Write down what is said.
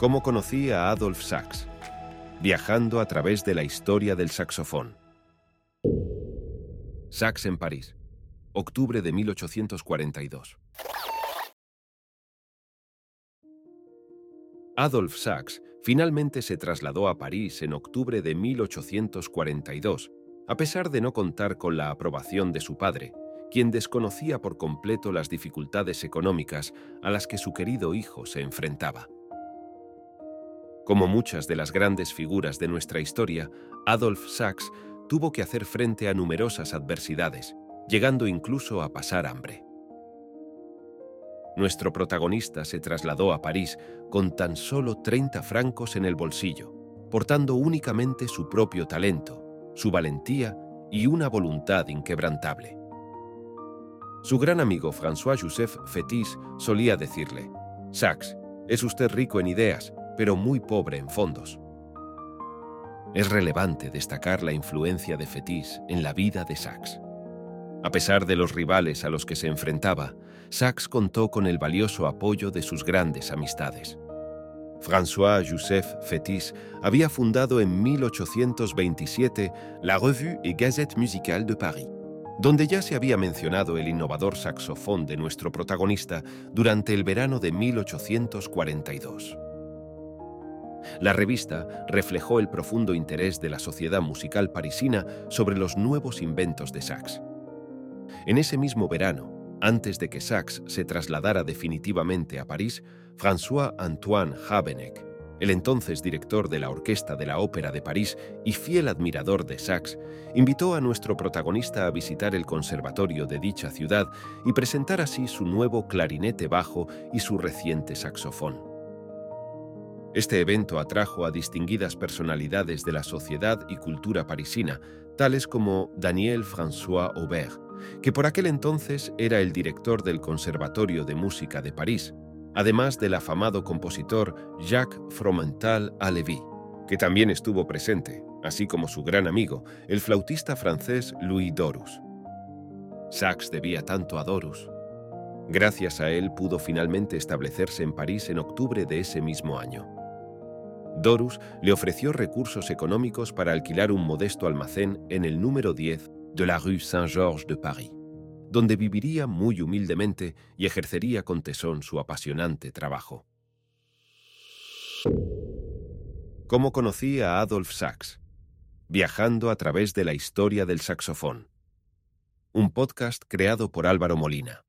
cómo conocí a Adolf Sachs, viajando a través de la historia del saxofón. Sachs en París, octubre de 1842. Adolf Sachs finalmente se trasladó a París en octubre de 1842, a pesar de no contar con la aprobación de su padre, quien desconocía por completo las dificultades económicas a las que su querido hijo se enfrentaba. Como muchas de las grandes figuras de nuestra historia, Adolf Sachs tuvo que hacer frente a numerosas adversidades, llegando incluso a pasar hambre. Nuestro protagonista se trasladó a París con tan solo 30 francos en el bolsillo, portando únicamente su propio talento, su valentía y una voluntad inquebrantable. Su gran amigo François-Joseph Fetis solía decirle, Sachs, es usted rico en ideas, pero muy pobre en fondos. Es relevante destacar la influencia de Fetis en la vida de Sachs. A pesar de los rivales a los que se enfrentaba, Sachs contó con el valioso apoyo de sus grandes amistades. François-Joseph Fetis había fundado en 1827 la Revue et Gazette Musicale de Paris, donde ya se había mencionado el innovador saxofón de nuestro protagonista durante el verano de 1842. La revista reflejó el profundo interés de la sociedad musical parisina sobre los nuevos inventos de Sachs. En ese mismo verano, antes de que Sachs se trasladara definitivamente a París, François-Antoine Habeneck, el entonces director de la Orquesta de la Ópera de París y fiel admirador de Sachs, invitó a nuestro protagonista a visitar el conservatorio de dicha ciudad y presentar así su nuevo clarinete bajo y su reciente saxofón. Este evento atrajo a distinguidas personalidades de la sociedad y cultura parisina, tales como Daniel François Aubert, que por aquel entonces era el director del Conservatorio de Música de París, además del afamado compositor Jacques Fromental Alevi, que también estuvo presente, así como su gran amigo, el flautista francés Louis Dorus. Sachs debía tanto a Dorus. Gracias a él pudo finalmente establecerse en París en octubre de ese mismo año. Dorus le ofreció recursos económicos para alquilar un modesto almacén en el número 10 de la rue Saint-Georges de Paris, donde viviría muy humildemente y ejercería con tesón su apasionante trabajo. ¿Cómo conocí a Adolf Sachs? Viajando a través de la historia del saxofón. Un podcast creado por Álvaro Molina.